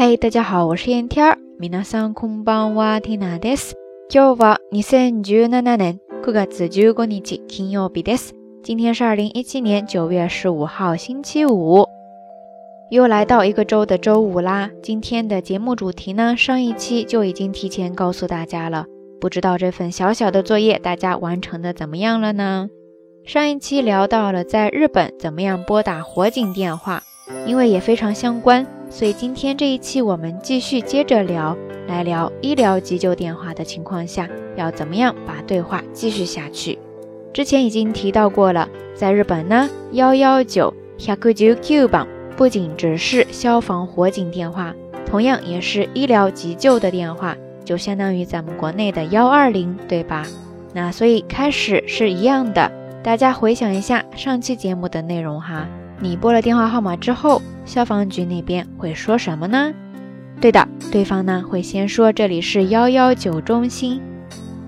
嗨，大家好，我是燕天田。皆さんこんばんは、ディナです。今日は二千十七年九月十五日金曜日です。今天是二零一七年九月十五号星期五，又来到一个周的周五啦。今天的节目主题呢，上一期就已经提前告诉大家了。不知道这份小小的作业大家完成的怎么样了呢？上一期聊到了在日本怎么样拨打火警电话，因为也非常相关。所以今天这一期我们继续接着聊，来聊医疗急救电话的情况下要怎么样把对话继续下去。之前已经提到过了，在日本呢，幺幺九，ひ a くじゅうキ不仅只是消防火警电话，同样也是医疗急救的电话，就相当于咱们国内的幺二零，对吧？那所以开始是一样的，大家回想一下上期节目的内容哈。你拨了电话号码之后，消防局那边会说什么呢？对的，对方呢会先说这里是幺幺九中心，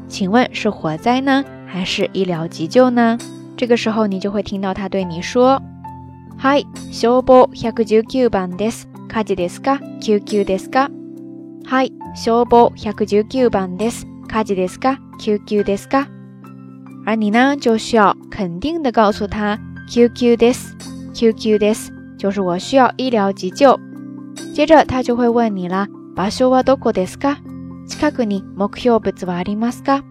请问是火灾呢，还是医疗急救呢？这个时候你就会听到他对你说：“Hi，消防一百十九番です。火事ですか？救急ですか？”Hi，消防一百十九番です。火事ですか？救急ですか？而你呢就需要肯定的告诉他救急です。Q Q です。就是我需要医疗急救。接着他就会问你了：場所はどこですか？近くに目標物はありますか？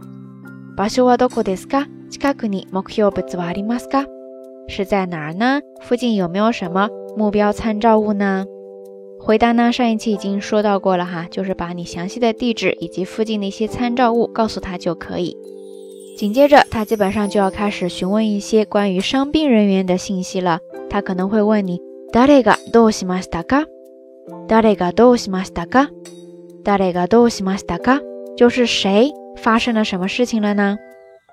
場所はどこですか？近くに目標物はありますか？是在哪儿呢？附近有没有什么目标参照物呢？回答呢，上一期已经说到过了哈，就是把你详细的地址以及附近的一些参照物告诉他就可以。紧接着他基本上就要开始询问一些关于伤病人员的信息了。他可能会问你“誰がどうしましたか？”“誰がどうしましたか？”“誰がどうしましたか？”就是谁发生了什么事情了呢？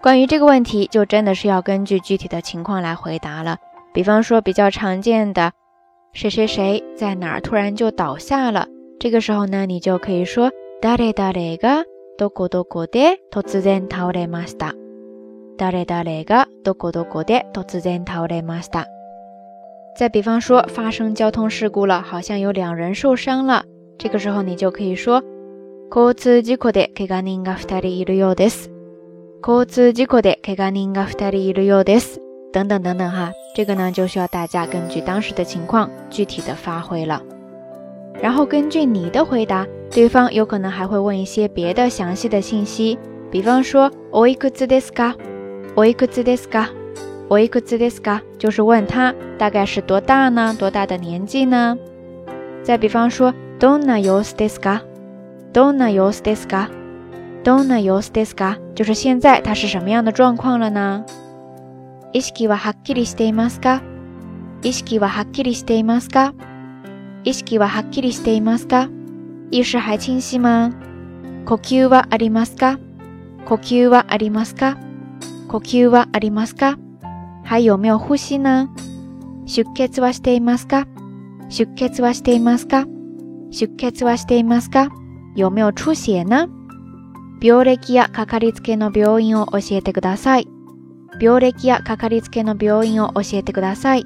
关于这个问题，就真的是要根据具体的情况来回答了。比方说，比较常见的“谁谁谁在哪儿突然就倒下了”，这个时候呢，你就可以说“誰誰誰がどこどこで突然倒れました”。“誰誰誰がどこどこで突然倒れました。”再比方说，发生交通事故了，好像有两人受伤了。这个时候，你就可以说交通事故的けが人が二人いるようです。交通事故的けが人が二人いるようです。等等等等哈，这个呢，就需要大家根据当时的情况具体的发挥了。然后根据你的回答，对方有可能还会问一些别的详细的信息，比方说おいくつですか？おいくつですか？我いくつですか？就是问他大概是多大呢？多大的年纪呢？再比方说、どんな様ですか？どんな様ですか？どんな様ですか？就是现在他是什么样的状况了呢？意識ははっきりしていますか？意識ははっきりしていますか？意識ははっきりしていますか？意識ははっきりしていますか？呼吸はありますか？呼吸はありますか？呼吸はありますか？还有没有呼吸呢出血はしていますか出血はしていますか出血はしていますか有没有出血呢病歴やかかりつけの病院を教えてください。病歴やかかりつけの病院を教えてください。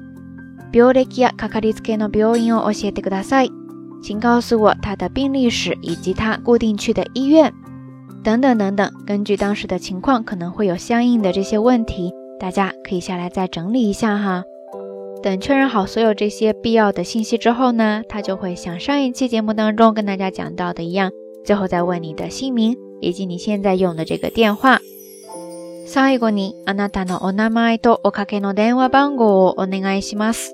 病歴やかかりつけの病院を教えてください。请告诉我他的病历史以及他固定去的医院，等等等等。根据当时的情况，可能会有相应的这些问题。大家可以下来再整理一下哈。等确认好所有这些必要的信息之后呢，他就会像上一期节目当中跟大家讲到的一样，最后再问你的姓名以及你现在用的这个电话。最後にあなたのお名前とおかけの電話番号をお願いします。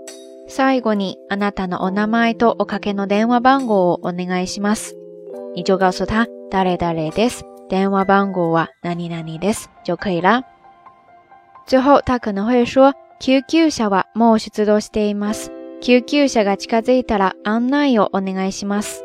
最後にあなたのお名前とおかけの電話番号をお願いします。你就告诉他“誰誰です”，電話番号は何々です就可以了。最后他可能会说、救急車はもう出動しています。救急車が近づいたら案内をお願いします。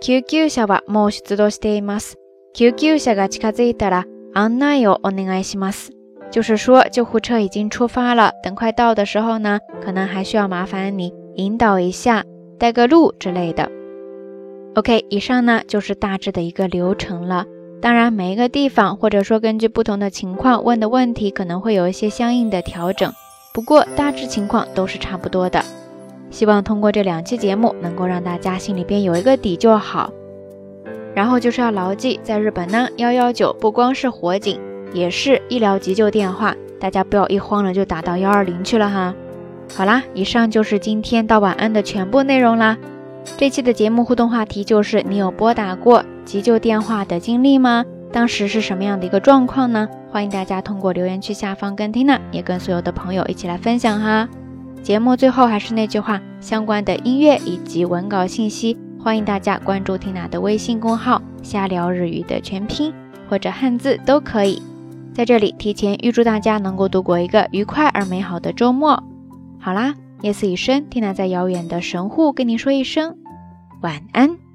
救急車はもう出動しています。救急車が近づいたら案内をお願いします。就是说，救护车已经出发了，等快到的时候呢，可能还需要麻烦你引导一下，带个路之类的。OK，以上呢就是大致的一个流程了。当然，每一个地方或者说根据不同的情况问的问题可能会有一些相应的调整，不过大致情况都是差不多的。希望通过这两期节目能够让大家心里边有一个底就好。然后就是要牢记，在日本呢，幺幺九不光是火警，也是医疗急救电话，大家不要一慌了就打到幺二零去了哈。好啦，以上就是今天到晚安的全部内容啦。这期的节目互动话题就是你有拨打过。急救电话的经历吗？当时是什么样的一个状况呢？欢迎大家通过留言区下方跟缇娜，也跟所有的朋友一起来分享哈。节目最后还是那句话，相关的音乐以及文稿信息，欢迎大家关注缇娜的微信公号“瞎聊日语”的全拼或者汉字都可以。在这里提前预祝大家能够度过一个愉快而美好的周末。好啦，夜色已深，缇娜在遥远的神户跟您说一声晚安。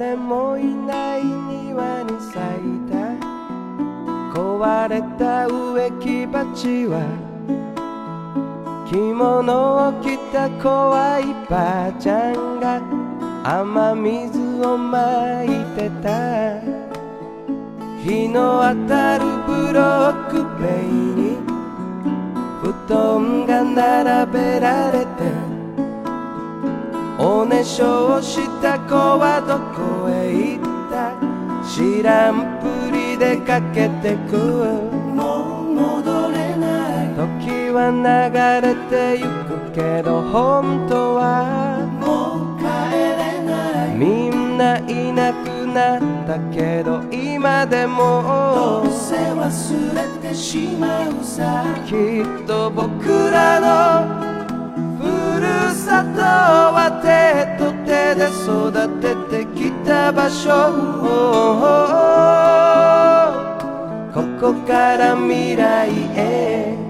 誰もいない庭に咲いた壊れた植木鉢は着物を着た怖いばあちゃんが雨水をまいてた日の当たるブロック塀に布団が並べられ熱唱した子はどこへ行った知らんぷりでかけてくもう戻れない時は流れてゆくけど本当はもう帰れないみんないなくなったけど今でもどうせ忘れてしまうさきっと僕らのは手と手で育ててきた場所ここから未来へ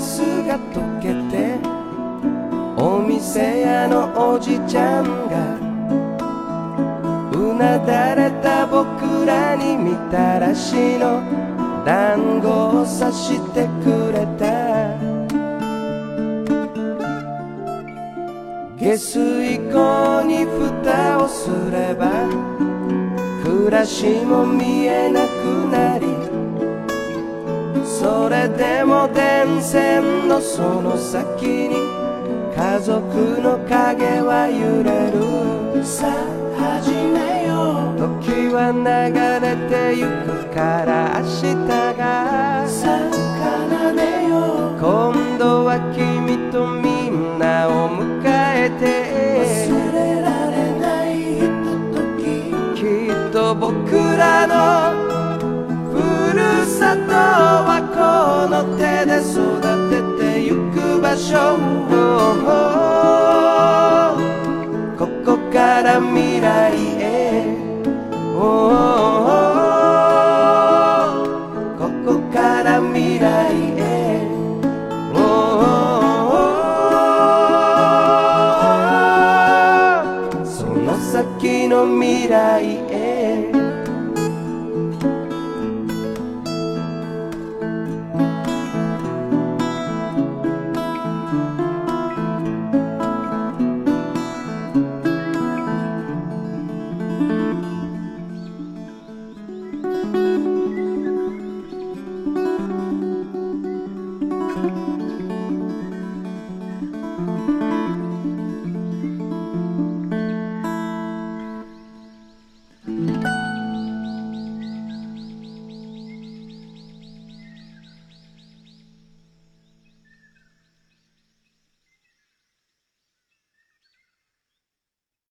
スが溶けてお店屋のおじちゃんがうなだれた僕らにみたらしの団子をさしてくれた下水溝に蓋をすれば暮らしも見えなくなりでも電線のその先に家族の影は揺れるさあ始めよう時は流れてゆくから明日がさあ奏でよう今度は君とみんなを迎えて忘れられないひととききっと僕らのふるさとはの手で育ててゆく場所をここから未来へ、ここから未来へ、その先の未来へ